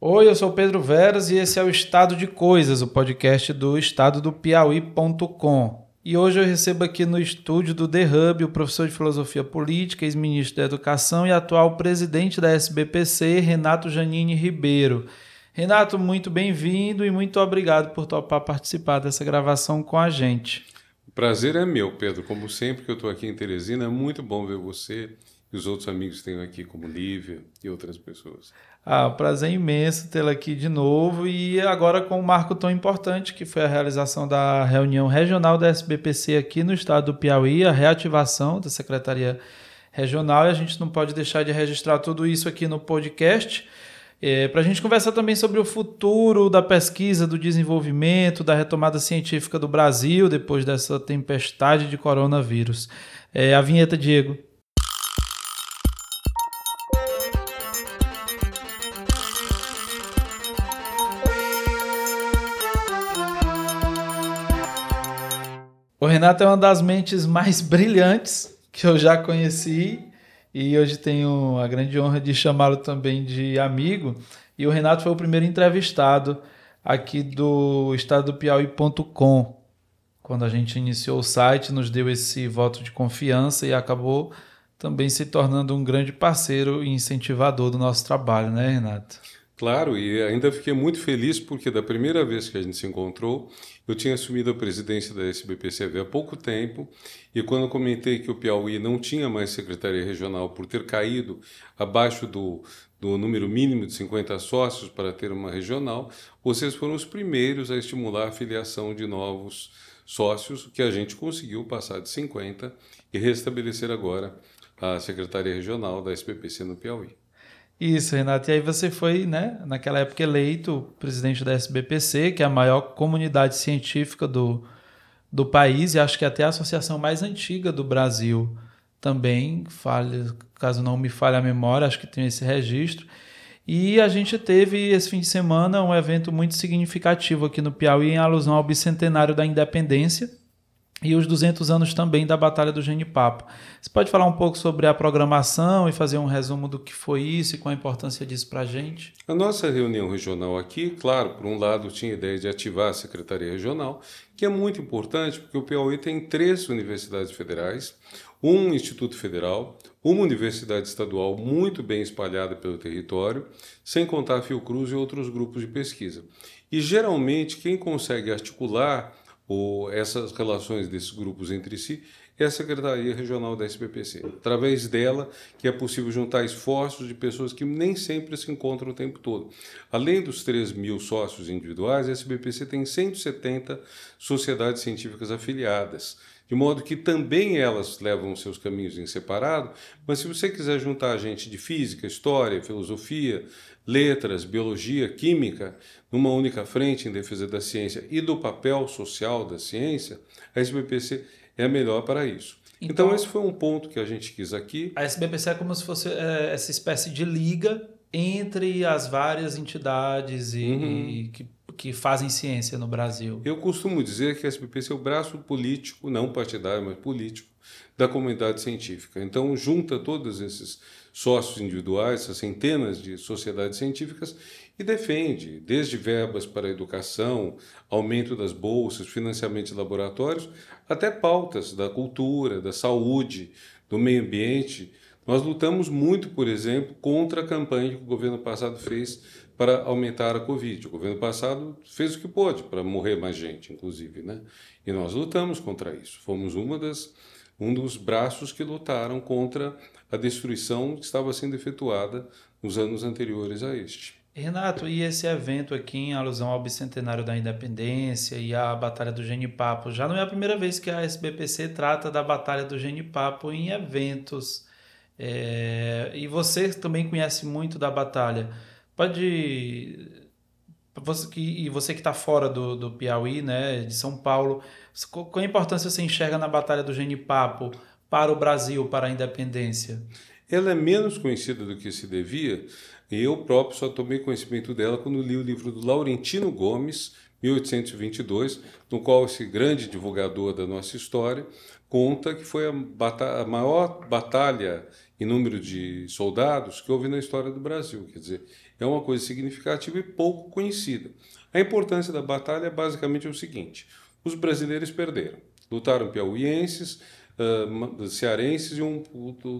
Oi, eu sou Pedro Veras e esse é o Estado de Coisas, o podcast do estado do Piauí.com. E hoje eu recebo aqui no estúdio do The Hub o professor de Filosofia Política, ex-ministro da Educação e atual presidente da SBPC, Renato Janine Ribeiro. Renato, muito bem-vindo e muito obrigado por topar participar dessa gravação com a gente. O prazer é meu, Pedro. Como sempre que eu estou aqui em Teresina, é muito bom ver você e os outros amigos que tenho aqui, como Lívia e outras pessoas. Ah, prazer imenso tê-la aqui de novo e agora com um marco tão importante que foi a realização da reunião regional da SBPC aqui no estado do Piauí, a reativação da Secretaria Regional e a gente não pode deixar de registrar tudo isso aqui no podcast. É, Para a gente conversar também sobre o futuro da pesquisa, do desenvolvimento, da retomada científica do Brasil depois dessa tempestade de coronavírus. É, a vinheta, Diego. Renato é uma das mentes mais brilhantes que eu já conheci e hoje tenho a grande honra de chamá-lo também de amigo. E o Renato foi o primeiro entrevistado aqui do estado do Piauí.com. Quando a gente iniciou o site, nos deu esse voto de confiança e acabou também se tornando um grande parceiro e incentivador do nosso trabalho, né, Renato? Claro, e ainda fiquei muito feliz porque da primeira vez que a gente se encontrou, eu tinha assumido a presidência da SBPCV há pouco tempo, e quando comentei que o Piauí não tinha mais secretaria regional por ter caído abaixo do, do número mínimo de 50 sócios para ter uma regional, vocês foram os primeiros a estimular a filiação de novos sócios, que a gente conseguiu passar de 50 e restabelecer agora a secretaria regional da SBPC no Piauí. Isso, Renato. E aí você foi, né, naquela época eleito presidente da SBPC, que é a maior comunidade científica do, do país e acho que até a associação mais antiga do Brasil também, falha, caso não me falhe a memória, acho que tem esse registro. E a gente teve esse fim de semana um evento muito significativo aqui no Piauí em alusão ao bicentenário da independência e os 200 anos também da Batalha do Genipapo. Você pode falar um pouco sobre a programação e fazer um resumo do que foi isso e qual a importância disso para a gente? A nossa reunião regional aqui, claro, por um lado tinha a ideia de ativar a Secretaria Regional, que é muito importante porque o Piauí tem três universidades federais, um Instituto Federal, uma universidade estadual muito bem espalhada pelo território, sem contar a Fiocruz e outros grupos de pesquisa. E geralmente quem consegue articular ou essas relações desses grupos entre si é a Secretaria Regional da SBPC. Através dela que é possível juntar esforços de pessoas que nem sempre se encontram o tempo todo. Além dos 3 mil sócios individuais, a SBPC tem 170 sociedades científicas afiliadas, de modo que também elas levam seus caminhos em separado, mas se você quiser juntar gente de física, história, filosofia, letras, biologia, química, numa única frente em defesa da ciência e do papel social da ciência, a SBPC é a melhor para isso. Então, então esse foi um ponto que a gente quis aqui. A SBPC é como se fosse é, essa espécie de liga entre as várias entidades e, uhum. e que, que fazem ciência no Brasil. Eu costumo dizer que a SBPC é o braço político, não partidário, mas político, da comunidade científica. Então, junta todos esses sócios individuais, essas centenas de sociedades científicas, e defende desde verbas para a educação, aumento das bolsas, financiamento de laboratórios, até pautas da cultura, da saúde, do meio ambiente. Nós lutamos muito, por exemplo, contra a campanha que o governo passado fez para aumentar a Covid. O governo passado fez o que pôde para morrer mais gente, inclusive, né? E nós lutamos contra isso. Fomos uma das um dos braços que lutaram contra a destruição que estava sendo efetuada nos anos anteriores a este. Renato, e esse evento aqui em alusão ao bicentenário da independência e à Batalha do Genipapo, já não é a primeira vez que a SBPC trata da Batalha do Genipapo em eventos. É, e você também conhece muito da batalha. Pode. Você que, e você que está fora do, do Piauí, né, de São Paulo, qual a importância você enxerga na Batalha do Genipapo para o Brasil, para a independência? Ela é menos conhecida do que se devia, eu próprio só tomei conhecimento dela quando li o livro do Laurentino Gomes, 1822, no qual esse grande divulgador da nossa história conta que foi a, batalha, a maior batalha em número de soldados que houve na história do Brasil. Quer dizer, É uma coisa significativa e pouco conhecida. A importância da batalha é basicamente o seguinte: os brasileiros perderam. Lutaram piauienses, uh, cearenses e um,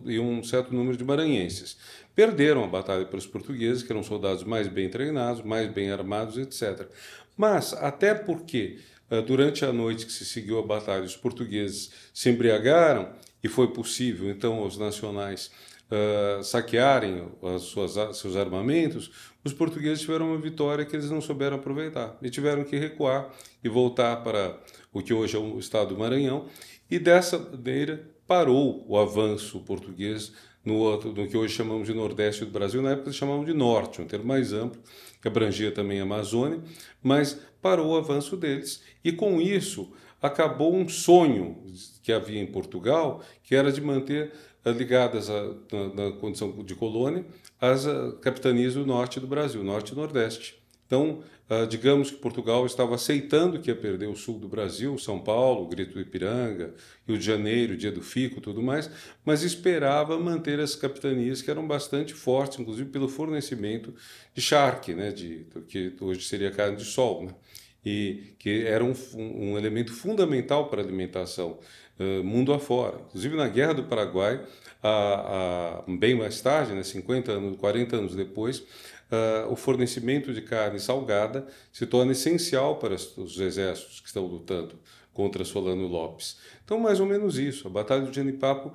e um certo número de maranhenses. Perderam a batalha para os portugueses, que eram soldados mais bem treinados, mais bem armados, etc. Mas, até porque uh, durante a noite que se seguiu a batalha, os portugueses se embriagaram e foi possível, então, aos nacionais uh, saquearem as suas, seus armamentos, os portugueses tiveram uma vitória que eles não souberam aproveitar. E tiveram que recuar e voltar para o que hoje é o estado do Maranhão. E dessa maneira parou o avanço português no, outro, no que hoje chamamos de Nordeste do Brasil, na época chamavam de Norte, um termo mais amplo, que abrangia também a Amazônia, mas parou o avanço deles. E com isso acabou um sonho que havia em Portugal, que era de manter ligadas a, na, na, condição de colônia as eh, capitanias do norte do Brasil, norte e nordeste. Então, uh, digamos que Portugal estava aceitando que ia perder o sul do Brasil, São Paulo, Grito do Ipiranga, Rio de Janeiro, Dia do Fico, tudo mais, mas esperava manter as capitanias que eram bastante fortes, inclusive pelo fornecimento de charque, né, de, que hoje seria carne de sol, né, e que era um, um elemento fundamental para a alimentação uh, mundo afora. Inclusive na Guerra do Paraguai, a, a, bem mais tarde, né, 50 anos, 40 anos depois, uh, o fornecimento de carne salgada se torna essencial para os exércitos que estão lutando contra Solano Lopes. Então, mais ou menos isso. A Batalha do Genipapo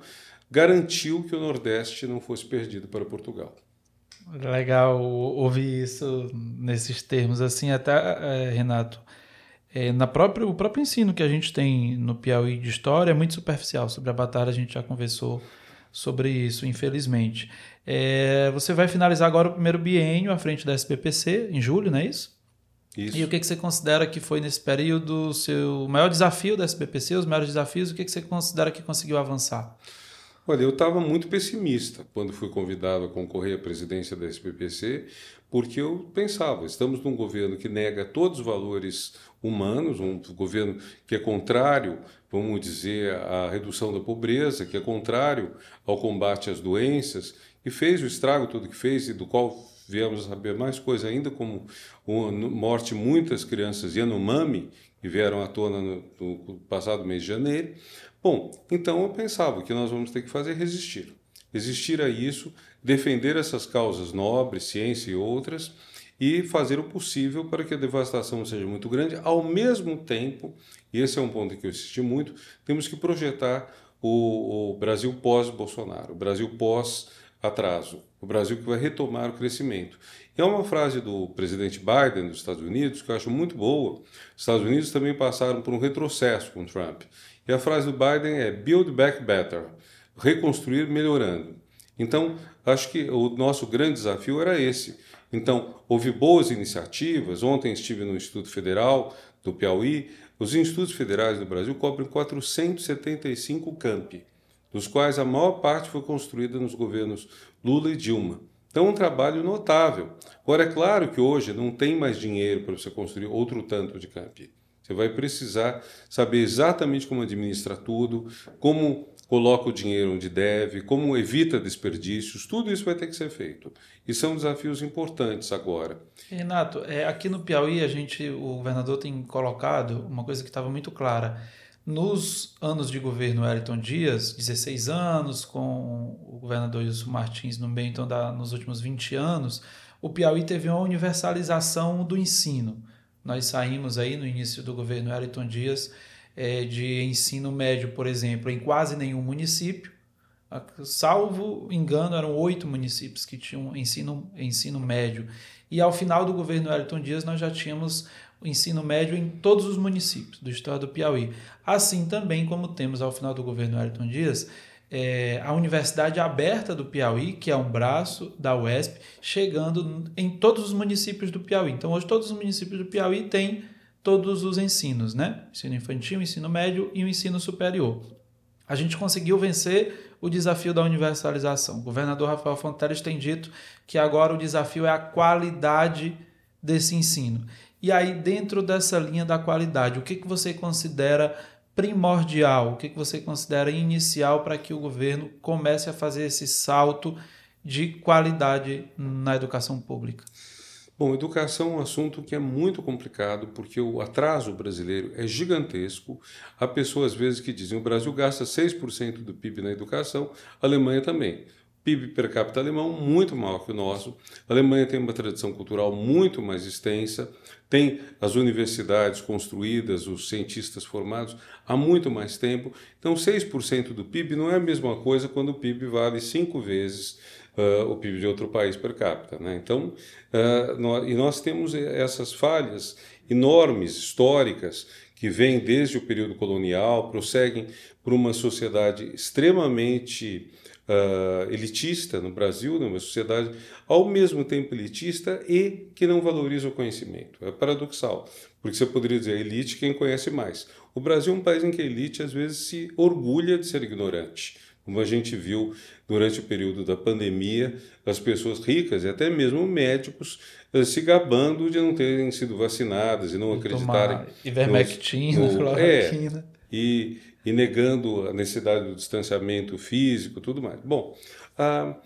garantiu que o Nordeste não fosse perdido para Portugal. Legal ouvir isso nesses termos assim, até é, Renato. É, na própria, o próprio ensino que a gente tem no Piauí de história é muito superficial. Sobre a batalha a gente já conversou sobre isso, infelizmente. É, você vai finalizar agora o primeiro biênio à frente da SBPC, em julho, não é isso? Isso. E o que, que você considera que foi nesse período o seu maior desafio da SBPC, os maiores desafios, o que, que você considera que conseguiu avançar? Olha, eu estava muito pessimista quando fui convidado a concorrer à presidência da SBPC, porque eu pensava, estamos num governo que nega todos os valores humanos, um governo que é contrário, vamos dizer, à redução da pobreza, que é contrário ao combate às doenças, e fez o estrago todo que fez e do qual viemos a saber mais coisa ainda, como morte de muitas crianças Yanomami, que vieram à tona no, no passado mês de janeiro. Bom, então eu pensava que nós vamos ter que fazer resistir. Resistir a isso, defender essas causas nobres, ciência e outras, e fazer o possível para que a devastação seja muito grande. Ao mesmo tempo, e esse é um ponto que eu insisti muito, temos que projetar o, o Brasil pós-Bolsonaro, o Brasil pós atraso, o Brasil que vai retomar o crescimento. E é uma frase do presidente Biden dos Estados Unidos que eu acho muito boa. Os Estados Unidos também passaram por um retrocesso com Trump. E a frase do Biden é Build Back Better, reconstruir melhorando. Então, acho que o nosso grande desafio era esse. Então, houve boas iniciativas. Ontem estive no Instituto Federal do Piauí. Os institutos federais do Brasil cobrem 475 campi dos quais a maior parte foi construída nos governos Lula e Dilma. Então, um trabalho notável. Agora, é claro que hoje não tem mais dinheiro para você construir outro tanto de campi. Você vai precisar saber exatamente como administra tudo, como coloca o dinheiro onde deve, como evita desperdícios, tudo isso vai ter que ser feito. E são desafios importantes agora. Renato, é, aqui no Piauí a gente, o governador tem colocado uma coisa que estava muito clara nos anos de governo Wellington Dias, 16 anos, com o governador Wilson Martins no meio, então, da, nos últimos 20 anos, o Piauí teve uma universalização do ensino. Nós saímos aí no início do governo Wellington Dias é, de ensino médio, por exemplo, em quase nenhum município. Salvo engano, eram oito municípios que tinham ensino, ensino médio. E ao final do governo Wellington Dias, nós já tínhamos ensino médio em todos os municípios do estado do Piauí. Assim também como temos ao final do governo Ayrton Dias, é, a Universidade Aberta do Piauí, que é um braço da UESP, chegando em todos os municípios do Piauí. Então, hoje, todos os municípios do Piauí têm todos os ensinos, né? Ensino infantil, ensino médio e o ensino superior. A gente conseguiu vencer o desafio da universalização. O governador Rafael Fonteles tem dito que agora o desafio é a qualidade desse ensino. E aí, dentro dessa linha da qualidade, o que, que você considera primordial, o que, que você considera inicial para que o governo comece a fazer esse salto de qualidade na educação pública? Bom, educação é um assunto que é muito complicado porque o atraso brasileiro é gigantesco. Há pessoas às vezes que dizem o Brasil gasta 6% do PIB na educação, a Alemanha também. PIB per capita alemão muito maior que o nosso. A Alemanha tem uma tradição cultural muito mais extensa, tem as universidades construídas, os cientistas formados há muito mais tempo. Então, 6% do PIB não é a mesma coisa quando o PIB vale cinco vezes uh, o PIB de outro país per capita. Né? Então, uh, nós, e nós temos essas falhas enormes, históricas, que vêm desde o período colonial, prosseguem por uma sociedade extremamente uh, elitista no Brasil, numa sociedade ao mesmo tempo elitista e que não valoriza o conhecimento. É paradoxal, porque você poderia dizer elite quem conhece mais. O Brasil é um país em que a elite às vezes se orgulha de ser ignorante. Como a gente viu durante o período da pandemia, as pessoas ricas e até mesmo médicos eh, se gabando de não terem sido vacinadas e não acreditarem. Ivermectina, no, é, e, e negando a necessidade do distanciamento físico tudo mais. Bom, a,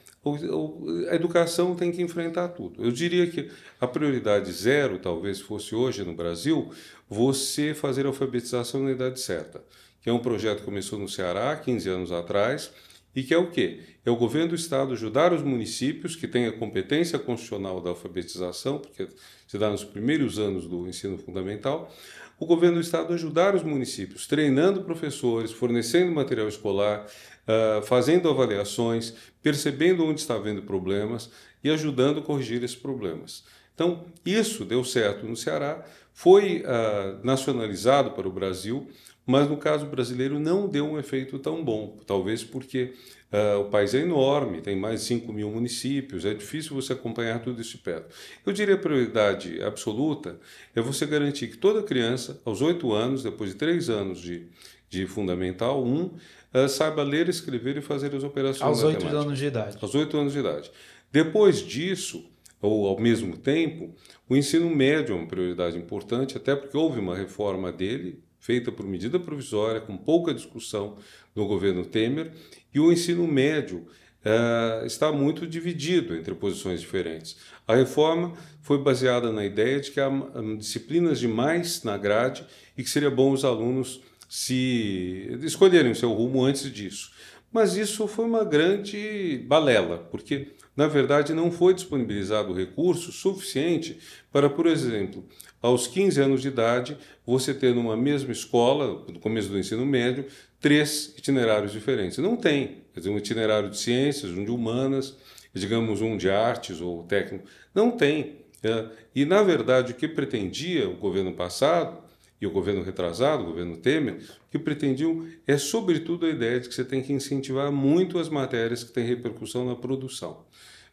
a educação tem que enfrentar tudo. Eu diria que a prioridade zero, talvez fosse hoje no Brasil, você fazer a alfabetização na idade certa, que é um projeto que começou no Ceará 15 anos atrás e que é o quê? É o governo do estado ajudar os municípios que têm a competência constitucional da alfabetização, porque se dá nos primeiros anos do ensino fundamental, o governo do estado ajudar os municípios, treinando professores, fornecendo material escolar, uh, fazendo avaliações, percebendo onde está havendo problemas e ajudando a corrigir esses problemas. Então, isso deu certo no Ceará, foi uh, nacionalizado para o Brasil, mas no caso brasileiro não deu um efeito tão bom, talvez porque Uh, o país é enorme, tem mais de 5 mil municípios, é difícil você acompanhar tudo isso de perto. Eu diria a prioridade absoluta é você garantir que toda criança, aos 8 anos, depois de 3 anos de, de Fundamental 1, uh, saiba ler, escrever e fazer as operações Aos 8 anos de idade. Aos 8 anos de idade. Depois disso, ou ao mesmo tempo, o ensino médio é uma prioridade importante, até porque houve uma reforma dele, feita por medida provisória, com pouca discussão no governo Temer, e o ensino médio uh, está muito dividido entre posições diferentes. A reforma foi baseada na ideia de que há disciplinas demais na grade e que seria bom os alunos se escolherem o seu rumo antes disso. Mas isso foi uma grande balela, porque na verdade não foi disponibilizado recurso suficiente para, por exemplo, aos 15 anos de idade, você ter numa mesma escola, no começo do ensino médio, três itinerários diferentes. Não tem. Quer dizer, um itinerário de ciências, um de humanas, digamos um de artes ou técnico. Não tem. É, e, na verdade, o que pretendia o governo passado e o governo retrasado, o governo Temer, que pretendiam é, sobretudo, a ideia de que você tem que incentivar muito as matérias que têm repercussão na produção.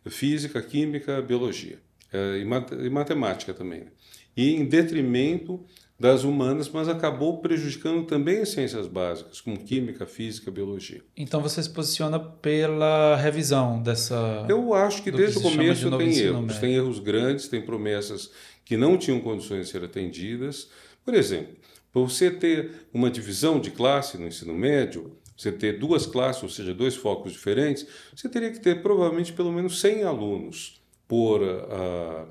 Física, química, biologia. É, e matemática também. Né? E em detrimento das humanas, mas acabou prejudicando também as ciências básicas, como química, física, biologia. Então você se posiciona pela revisão dessa. Eu acho que desde o começo tem erros. Tem erros grandes, tem promessas que não tinham condições de ser atendidas. Por exemplo, para você ter uma divisão de classe no ensino médio, você ter duas classes, ou seja, dois focos diferentes, você teria que ter provavelmente pelo menos 100 alunos por. Uh,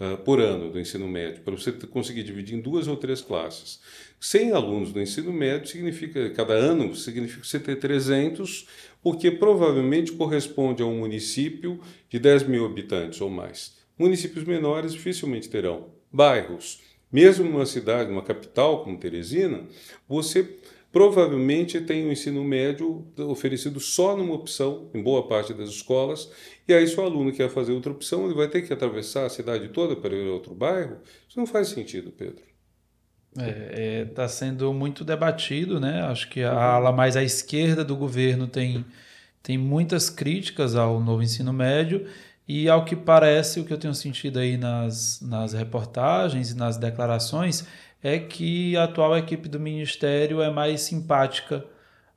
uh, por ano do ensino médio, para você conseguir dividir em duas ou três classes. 100 alunos do ensino médio significa, cada ano, significa você ter 300, o que provavelmente corresponde a um município de 10 mil habitantes ou mais. Municípios menores dificilmente terão. Bairros, mesmo numa cidade, numa capital como Teresina, você provavelmente tem o ensino médio oferecido só numa opção, em boa parte das escolas, e aí se o aluno quer fazer outra opção, ele vai ter que atravessar a cidade toda para ir a outro bairro? Isso não faz sentido, Pedro. Está é, é, tá sendo muito debatido, né? Acho que a ala mais à esquerda do governo tem, tem muitas críticas ao novo ensino médio e ao que parece, o que eu tenho sentido aí nas, nas reportagens e nas declarações, é que a atual equipe do Ministério é mais simpática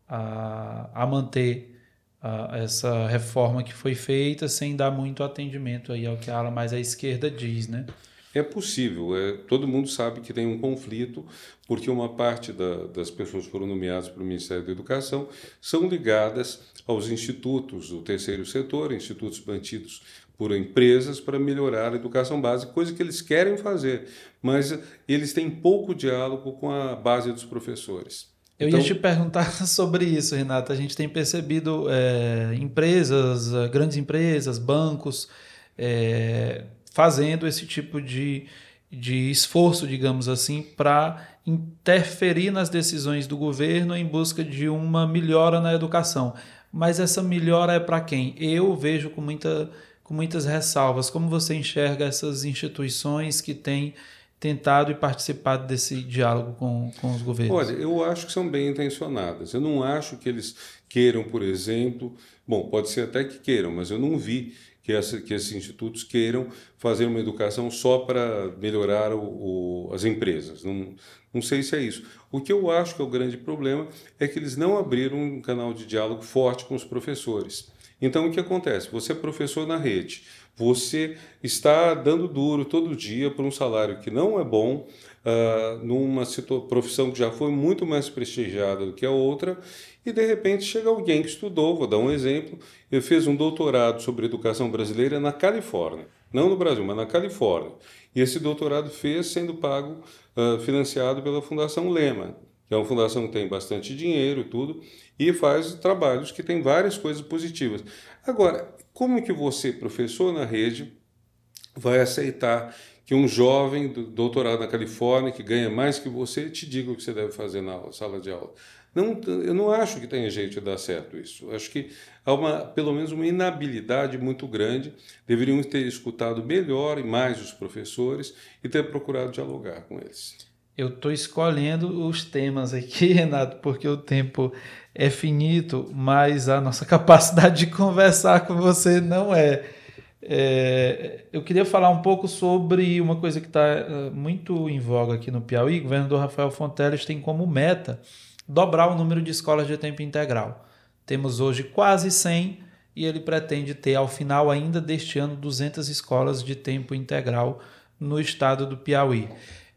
a, a manter a, essa reforma que foi feita sem dar muito atendimento aí ao que a ala mais à esquerda diz, né? É possível. É, todo mundo sabe que tem um conflito, porque uma parte da, das pessoas que foram nomeadas para o Ministério da Educação são ligadas aos institutos do terceiro setor, institutos mantidos por empresas para melhorar a educação básica, coisa que eles querem fazer, mas eles têm pouco diálogo com a base dos professores. Eu então, ia te perguntar sobre isso, Renata. A gente tem percebido é, empresas, eh, grandes empresas, bancos, é, fazendo esse tipo de, de esforço, digamos assim, para interferir nas decisões do governo em busca de uma melhora na educação. Mas essa melhora é para quem? Eu vejo com, muita, com muitas ressalvas. Como você enxerga essas instituições que têm tentado e participado desse diálogo com, com os governos? Olha, eu acho que são bem intencionadas. Eu não acho que eles queiram, por exemplo, bom, pode ser até que queiram, mas eu não vi que, essa, que esses institutos queiram fazer uma educação só para melhorar o, o, as empresas. Não, não sei se é isso. O que eu acho que é o grande problema é que eles não abriram um canal de diálogo forte com os professores. Então, o que acontece? Você é professor na rede, você está dando duro todo dia por um salário que não é bom, uh, numa profissão que já foi muito mais prestigiada do que a outra, e de repente chega alguém que estudou, vou dar um exemplo, ele fez um doutorado sobre educação brasileira na Califórnia, não no Brasil, mas na Califórnia. E esse doutorado fez sendo pago, uh, financiado pela Fundação Lema, que é uma fundação que tem bastante dinheiro e tudo, e faz trabalhos que têm várias coisas positivas. Agora, como que você, professor na rede, vai aceitar que um jovem do doutorado na Califórnia, que ganha mais que você, te diga o que você deve fazer na sala de aula? Não, eu não acho que tenha jeito de dar certo isso. Acho que há uma, pelo menos uma inabilidade muito grande. Deveriam ter escutado melhor e mais os professores e ter procurado dialogar com eles. Eu estou escolhendo os temas aqui, Renato, porque o tempo é finito, mas a nossa capacidade de conversar com você não é. É, eu queria falar um pouco sobre uma coisa que está uh, muito em voga aqui no Piauí. O governador Rafael Fonteles tem como meta dobrar o número de escolas de tempo integral. Temos hoje quase 100 e ele pretende ter, ao final ainda deste ano, 200 escolas de tempo integral no estado do Piauí.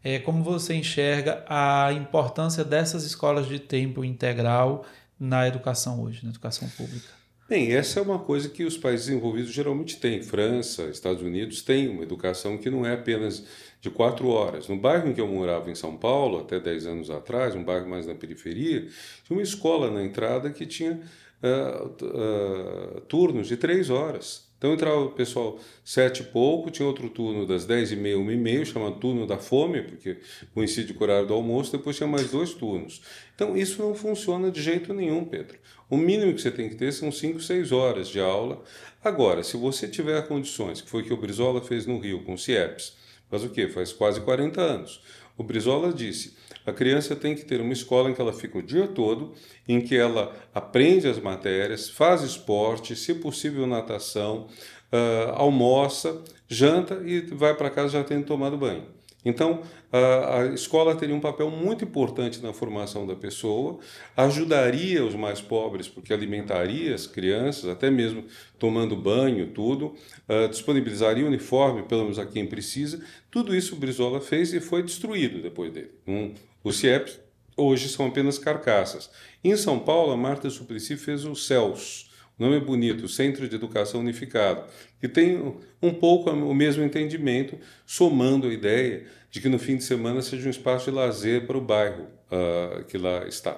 É, como você enxerga a importância dessas escolas de tempo integral na educação hoje, na educação pública? Bem, essa é uma coisa que os países desenvolvidos geralmente têm. França, Estados Unidos têm uma educação que não é apenas de quatro horas. No bairro em que eu morava, em São Paulo, até dez anos atrás, um bairro mais na periferia, tinha uma escola na entrada que tinha uh, uh, turnos de três horas. Então entrava o pessoal sete e pouco, tinha outro turno das dez e meia, uma e meia, chamado turno da fome, porque coincide com o horário do almoço, depois tinha mais dois turnos. Então isso não funciona de jeito nenhum, Pedro. O mínimo que você tem que ter são cinco, seis horas de aula. Agora, se você tiver condições, que foi o que o Brizola fez no Rio com o CIEPS, faz o quê? Faz quase 40 anos. O Brizola disse: a criança tem que ter uma escola em que ela fica o dia todo, em que ela aprende as matérias, faz esporte, se possível natação, uh, almoça, janta e vai para casa já tendo tomado banho. Então, a, a, escola teria um papel muito importante na formação da pessoa, ajudaria os mais pobres, porque alimentaria as crianças, até mesmo tomando banho, tudo, uh, disponibilizaria uniforme, pelo menos a quem precisa. Tudo isso o Brizola fez e foi destruído depois dele. Um, os CIEPs hoje são apenas carcaças. Em São Paulo, a Marta Suplicy fez o CELS, o nome é bonito, Centro de Educação Unificado, que tem um pouco o mesmo entendimento, somando a ideia de que no fim de semana seja um espaço de lazer para o bairro uh, que lá está.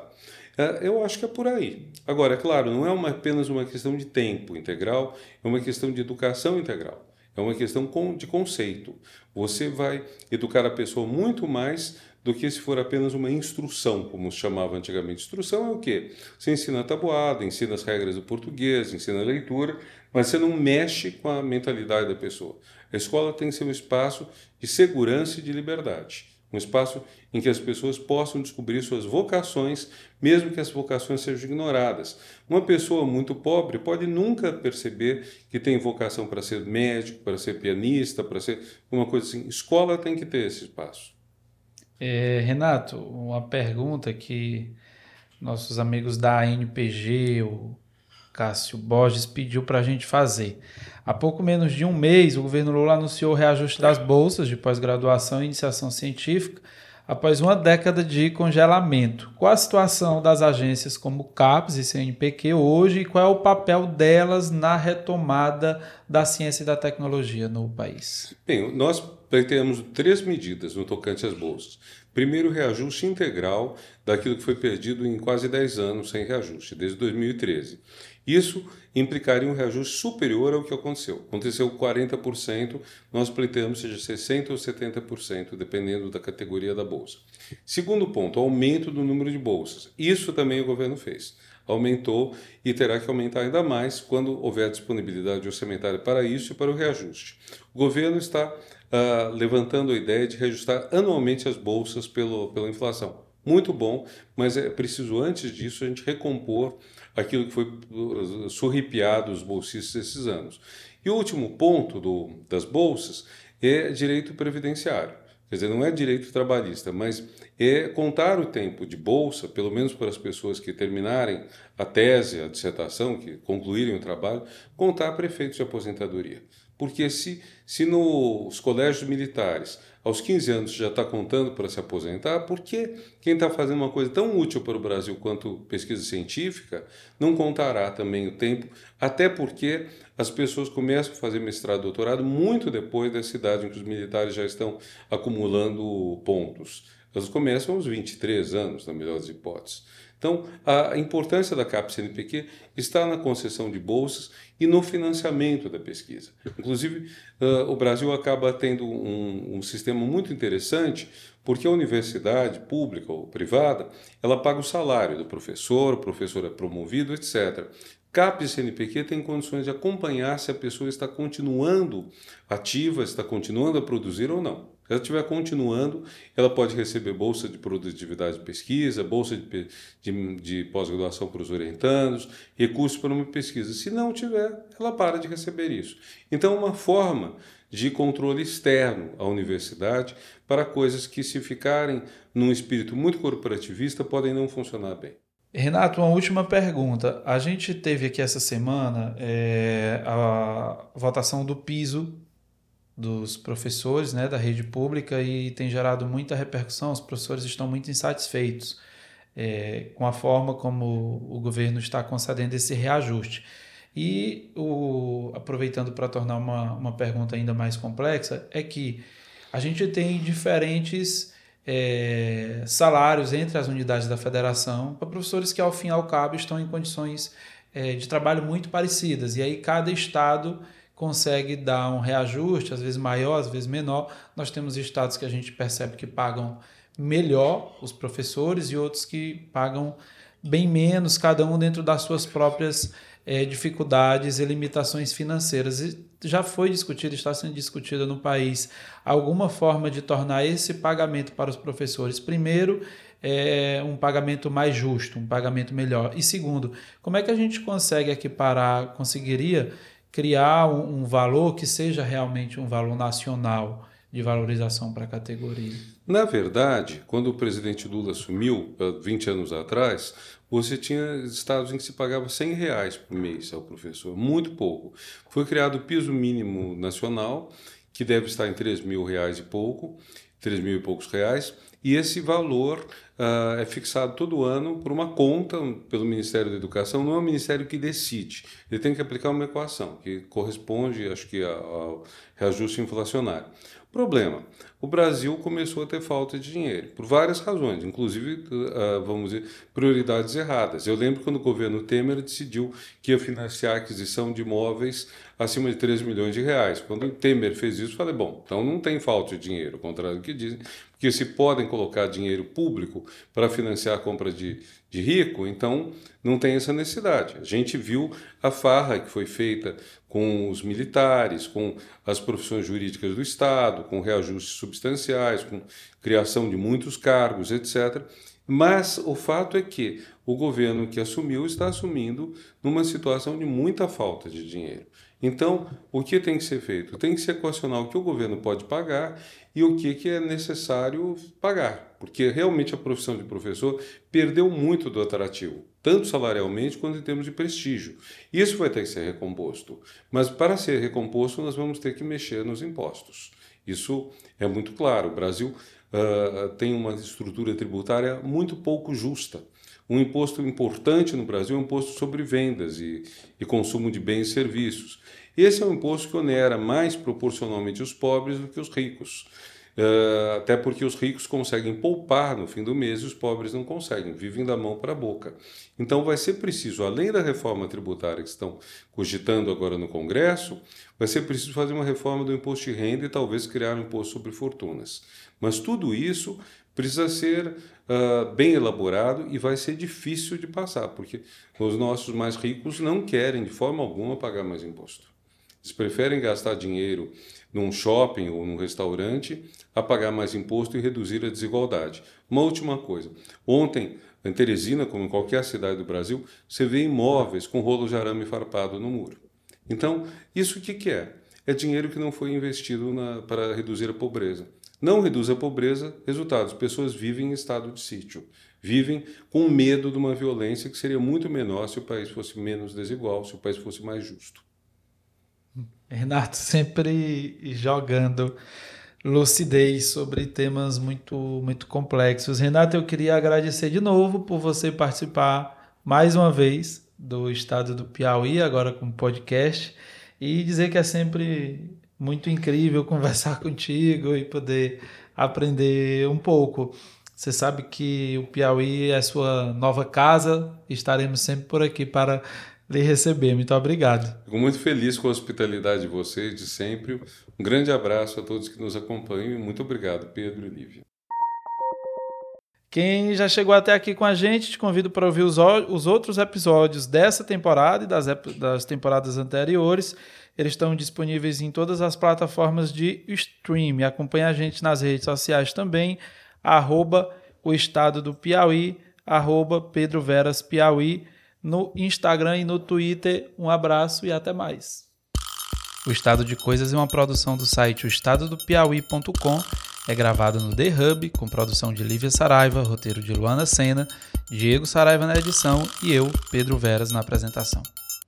Uh, eu acho que é por aí. Agora, é claro, não é uma, apenas uma questão de tempo integral, é uma questão de educação integral. É uma questão de conceito. Você vai educar a pessoa muito mais do que se for apenas uma instrução, como se chamava antigamente. Instrução é o quê? Você ensina tabuada, ensina as regras do português, ensina a leitura, mas você não mexe com a mentalidade da pessoa. A escola tem que ser um espaço de segurança e de liberdade. Um espaço em que as pessoas possam descobrir suas vocações, mesmo que as vocações sejam ignoradas. Uma pessoa muito pobre pode nunca perceber que tem vocação para ser médico, para ser pianista, para ser uma coisa assim. Escola tem que ter esse espaço. É, Renato, uma pergunta que nossos amigos da ANPG, o Cássio Borges pediu para a gente fazer. Há pouco menos de um mês, o governo Lula anunciou o reajuste das bolsas de pós-graduação e iniciação científica após uma década de congelamento. Qual a situação das agências como CAPES e CNPq hoje e qual é o papel delas na retomada da ciência e da tecnologia no país? Bem, nós pretendemos três medidas no tocante às bolsas. Primeiro, reajuste integral daquilo que foi perdido em quase 10 anos sem reajuste, desde 2013. Isso implicaria um reajuste superior ao que aconteceu. Aconteceu 40%, nós pleiteamos seja 60% ou 70%, dependendo da categoria da bolsa. Segundo ponto, aumento do número de bolsas. Isso também o governo fez. Aumentou e terá que aumentar ainda mais quando houver disponibilidade orçamentária para isso e para o reajuste. O governo está uh, levantando a ideia de reajustar anualmente as bolsas pelo, pela inflação. Muito bom, mas é preciso, antes disso, a gente recompor aquilo que foi surripiado os bolsistas esses anos. E o último ponto do, das bolsas é direito previdenciário. Quer dizer, não é direito trabalhista, mas é contar o tempo de bolsa, pelo menos para as pessoas que terminarem a tese, a dissertação, que concluírem o trabalho, contar prefeitos de aposentadoria. Porque se, se nos colégios militares aos 15 anos já está contando para se aposentar, por que quem está fazendo uma coisa tão útil para o Brasil quanto pesquisa científica não contará também o tempo? Até porque as pessoas começam a fazer mestrado doutorado muito depois dessa idade em que os militares já estão acumulando pontos. Elas começam aos 23 anos, na melhor das hipóteses. Então, a importância da CAP-CNPq está na concessão de bolsas e no financiamento da pesquisa. Inclusive, uh, o Brasil acaba tendo um, um, sistema muito interessante, porque a universidade, pública ou privada, ela paga o salário do professor, o professor é promovido, etc. CAP e CNPq tem condições de acompanhar se a pessoa está continuando ativa, está continuando a produzir ou não. Se ela estiver continuando, ela pode receber bolsa de produtividade de pesquisa, bolsa de, de, de pós-graduação para os orientandos, recursos para uma pesquisa. Se não tiver, ela para de receber isso. Então, uma forma de controle externo à universidade para coisas que, se ficarem num espírito muito corporativista, podem não funcionar bem. Renato, uma última pergunta. A gente teve aqui essa semana é, a votação do piso dos professores né, da rede pública e tem gerado muita repercussão. Os professores estão muito insatisfeitos é, com a forma como o governo está concedendo esse reajuste. E o, aproveitando para tornar uma, uma pergunta ainda mais complexa, é que a gente tem diferentes é, salários entre as unidades da federação para professores que, ao fim e ao cabo, estão em condições é, de trabalho muito parecidas. E aí cada estado consegue dar um reajuste, às vezes maior, às vezes menor. Nós temos estados que a gente percebe que pagam melhor os professores e outros que pagam bem menos, cada um dentro das suas próprias é, dificuldades e limitações financeiras. E já foi discutido, está sendo discutida no país alguma forma de tornar esse pagamento para os professores, primeiro, é, um pagamento mais justo, um pagamento melhor. E segundo, como é que a gente consegue equiparar, conseguiria criar um, um valor que seja realmente um valor nacional de valorização para a categoria? Na verdade, quando o presidente Lula assumiu, 20 anos atrás, você tinha estados em que se pagava 100 reais por mês ao professor, muito pouco. Foi criado o piso mínimo nacional, que deve estar em 3 mil reais e pouco, 3 mil e poucos reais, e esse valor uh, é fixado todo ano por uma conta pelo Ministério da Educação, não é o Ministério que decide. Ele tem que aplicar uma equação que corresponde, acho que, ao reajuste inflacionário. Problema: o Brasil começou a ter falta de dinheiro, por várias razões, inclusive, uh, vamos dizer, prioridades erradas. Eu lembro quando o governo Temer decidiu que ia financiar a aquisição de imóveis acima de 3 milhões de reais. Quando o Temer fez isso, falei: bom, então não tem falta de dinheiro, ao contrário do que dizem, porque se podem colocar dinheiro público para financiar a compra de, de rico, então não tem essa necessidade. A gente viu a farra que foi feita com os militares, com as profissões jurídicas do Estado, com reajustes substanciais, com criação de muitos cargos, etc. Mas o fato é que o governo que assumiu está assumindo numa situação de muita falta de dinheiro. Então, o que tem que ser feito? Tem que se equacionar o que o governo pode pagar e o que, é necessário pagar, porque realmente a profissão de professor perdeu muito do atrativo. tanto salarialmente quanto em termos de prestígio. Isso vai ter que ser recomposto. Mas para ser recomposto, nós vamos ter que mexer nos impostos. Isso é muito claro. O Brasil uh, tem uma estrutura tributária muito pouco justa. Um imposto importante no Brasil é o imposto sobre vendas e, e consumo de bens e serviços. Esse é um imposto que onera mais proporcionalmente os pobres do que os ricos. Uh, até porque os ricos conseguem poupar no fim do mês e os pobres não conseguem, vivem da mão para a boca. Então vai ser preciso, além da reforma tributária que estão cogitando agora no Congresso, vai ser preciso fazer uma reforma do imposto de renda e talvez criar um imposto sobre fortunas. Mas tudo isso precisa ser uh, bem elaborado e vai ser difícil de passar, porque os nossos mais ricos não querem de forma alguma pagar mais imposto. Eles preferem gastar dinheiro num shopping ou num restaurante a pagar mais imposto e reduzir a desigualdade. Uma última coisa. Ontem, em Teresina, como em qualquer cidade do Brasil, você vê imóveis com rolo de arame farpado no muro. Então, isso o que, que é? É dinheiro que não foi investido na, para reduzir a pobreza. Não reduz a pobreza, resultados: pessoas vivem em estado de sítio, vivem com medo de uma violência que seria muito menor se o país fosse menos desigual, se o país fosse mais justo. Renato sempre jogando lucidez sobre temas muito, muito complexos. Renato, eu queria agradecer de novo por você participar mais uma vez do Estado do Piauí, agora com podcast, e dizer que é sempre muito incrível conversar contigo e poder aprender um pouco. Você sabe que o Piauí é sua nova casa, estaremos sempre por aqui para lhe receber. Muito obrigado. Fico muito feliz com a hospitalidade de vocês de sempre. Um grande abraço a todos que nos acompanham e muito obrigado, Pedro e Lívia. Quem já chegou até aqui com a gente, te convido para ouvir os, os outros episódios dessa temporada e das, das temporadas anteriores. Eles estão disponíveis em todas as plataformas de stream. Acompanhe a gente nas redes sociais também, arroba o estado do Piauí, arroba Pedro Veras Piauí no Instagram e no Twitter. Um abraço e até mais. O Estado de Coisas é uma produção do site oestadodopiauí.com. É gravado no The Hub, com produção de Lívia Saraiva, roteiro de Luana Sena, Diego Saraiva na edição e eu, Pedro Veras, na apresentação.